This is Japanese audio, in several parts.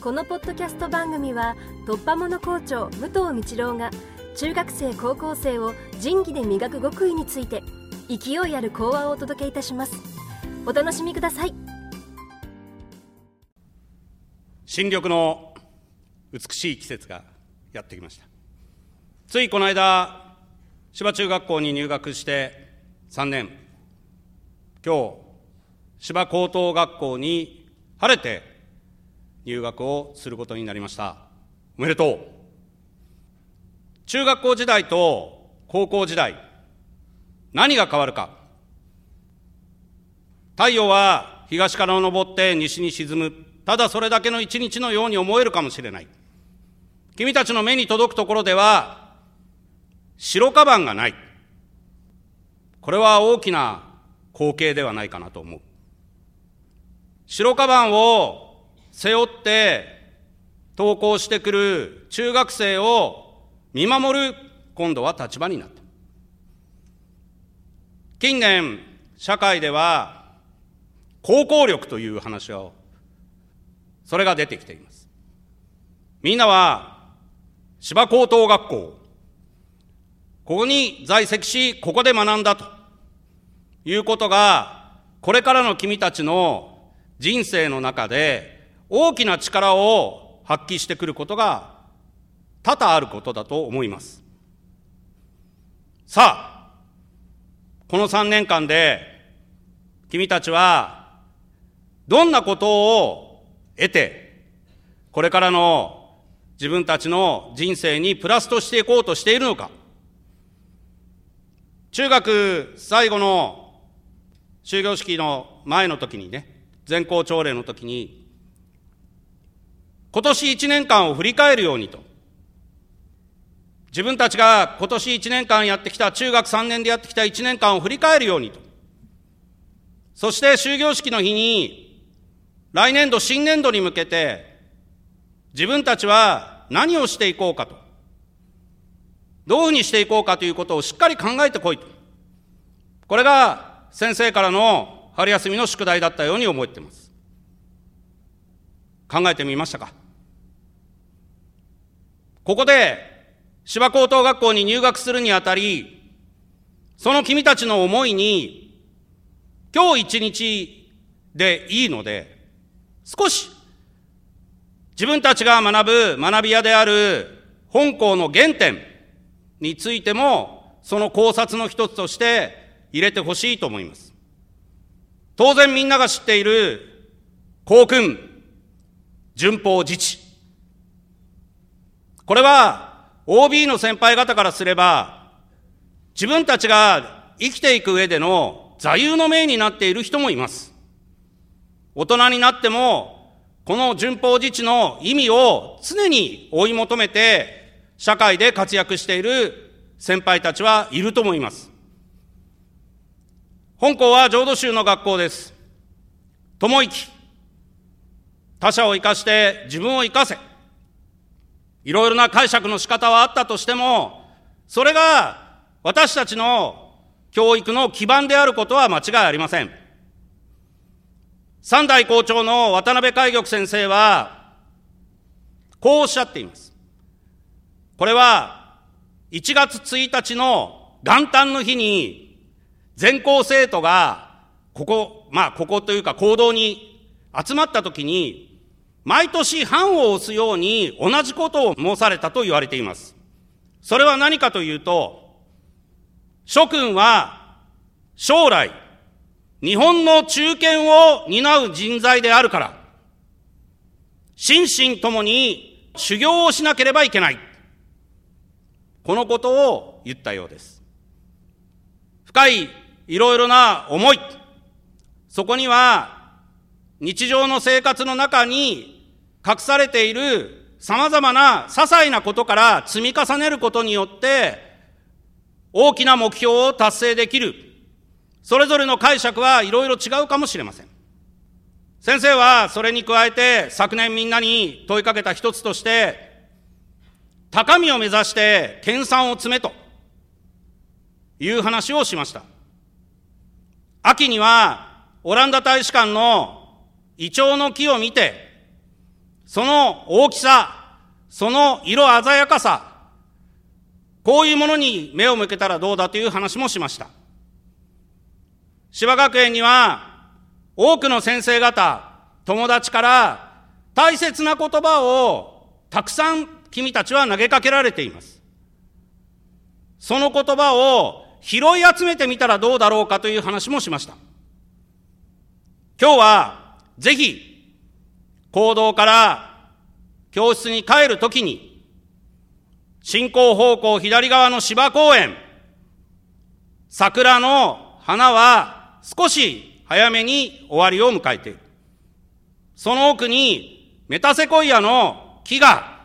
このポッドキャスト番組は突破者校長武藤道郎が中学生高校生を仁義で磨く極意について勢いある講話をお届けいたします。お楽しみください。新緑の美しい季節がやってきました。ついこの間芝中学校に入学して3年。今日芝高等学校に晴れて入学をすることになりました。おめでとう。中学校時代と高校時代何が変わるか。太陽は東から昇って西に沈む。ただそれだけの一日のように思えるかもしれない。君たちの目に届くところでは白カバンがない。これは大きな光景ではないかなと思う。白カバンを背負って登校してくる中学生を見守る今度は立場になった。近年社会では高校力という話をそれが出てきています。みんなは芝高等学校。ここに在籍しここで学んだということがこれからの君たちの人生の中で大きな力を発揮してくることが多々あることだと思います。さあ、この3年間で君たちはどんなことを得て、これからの自分たちの人生にプラスとしていこうとしているのか。中学最後の終業式の前の時にね、全校朝礼の時に、今年1年間を振り返るようにと。自分たちが今年1年間やってきた、中学3年でやってきた1年間を振り返るようにと。そして終業式の日に、来年度、新年度に向けて、自分たちは何をしていこうかと。どういうふうにしていこうかということをしっかり考えてこいと。これが先生からの春休みの宿題だったように思っています。考えてみましたか？ここで芝高等学校に入学するにあたり、その君たちの思いに、今日一日でいいので、少し自分たちが学ぶ学び屋である本校の原点についても、その考察の一つとして入れてほしいと思います。当然みんなが知っている校訓、順法自治。これは OB の先輩方からすれば、自分たちが生きていく上での座右の銘になっている人もいます。大人になっても、この順法自治の意味を常に追い求めて、社会で活躍している先輩たちはいると思います。本校は浄土宗の学校です。友き。他者を生かして自分を生かせ。いろいろな解釈の仕方はあったとしても、それが私たちの教育の基盤であることは間違いありません。三代校長の渡辺海玉先生は、こうおっしゃっています。これは、1月1日の元旦の日に、全校生徒が、ここ、まあ、ここというか行動に集まったときに、毎年藩を押すように同じことを申されたと言われています。それは何かというと、諸君は将来、日本の中堅を担う人材であるから、心身ともに修行をしなければいけない。このことを言ったようです。深いいろいろな思い、そこには日常の生活の中に隠されている様々な些細なことから積み重ねることによって、大きな目標を達成できる。それぞれの解釈はいろいろ違うかもしれません。先生はそれに加えて昨年みんなに問いかけた一つとして、高みを目指して研鑽を詰めという話をしました。秋にはオランダ大使館のイチョウの木を見て、その大きさ、その色鮮やかさ、こういうものに目を向けたらどうだという話もしました。芝学園には多くの先生方、友達から大切な言葉をたくさん君たちは投げかけられています。その言葉を拾い集めてみたらどうだろうかという話もしました。今日はぜひ行動から教室に帰るときに進行方向左側の芝公園桜の花は少し早めに終わりを迎えている。その奥にメタセコイアの木が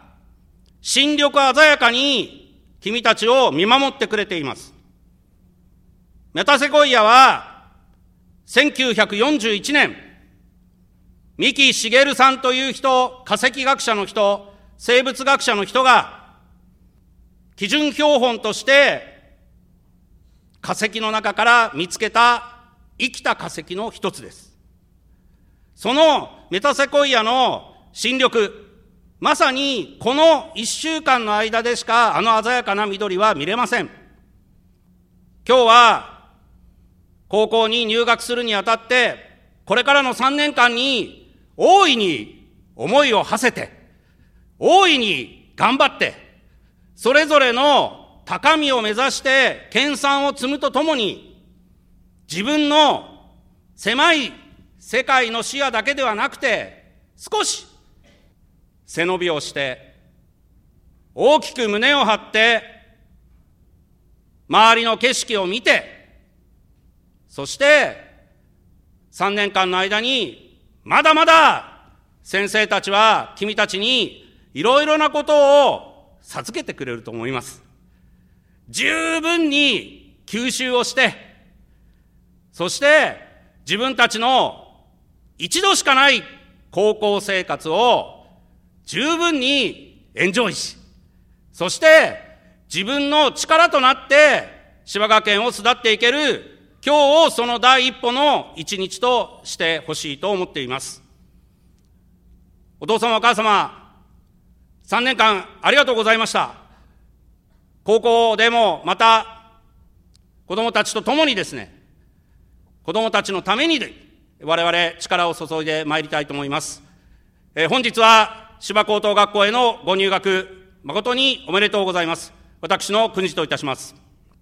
新緑鮮やかに君たちを見守ってくれています。メタセコイアは1941年、三木茂さんという人、化石学者の人、生物学者の人が基準標本として化石の中から見つけた生きた化石の一つです。そのメタセコイアの新緑、まさにこの一週間の間でしかあの鮮やかな緑は見れません。今日は高校に入学するにあたって、これからの3年間に大いに思いを馳せて、大いに頑張って、それぞれの高みを目指して研鑽を積むとともに、自分の狭い世界の視野だけではなくて、少し背伸びをして、大きく胸を張って、周りの景色を見て、そして3年間の間に、まだまだ先生たちは君たちにいろいろなことを授けてくれると思います。十分に吸収をして、そして自分たちの一度しかない高校生活を十分にエンジョイし、そして自分の力となって芝学園を巣立っていける今日をその第一歩の一日としてほしいと思っています。お父様お母様、3年間ありがとうございました。高校でもまた子供たちと共にですね、子供たちのために我々力を注いでまいりたいと思います。えー、本日は芝高等学校へのご入学、誠におめでとうございます。私の国といたします。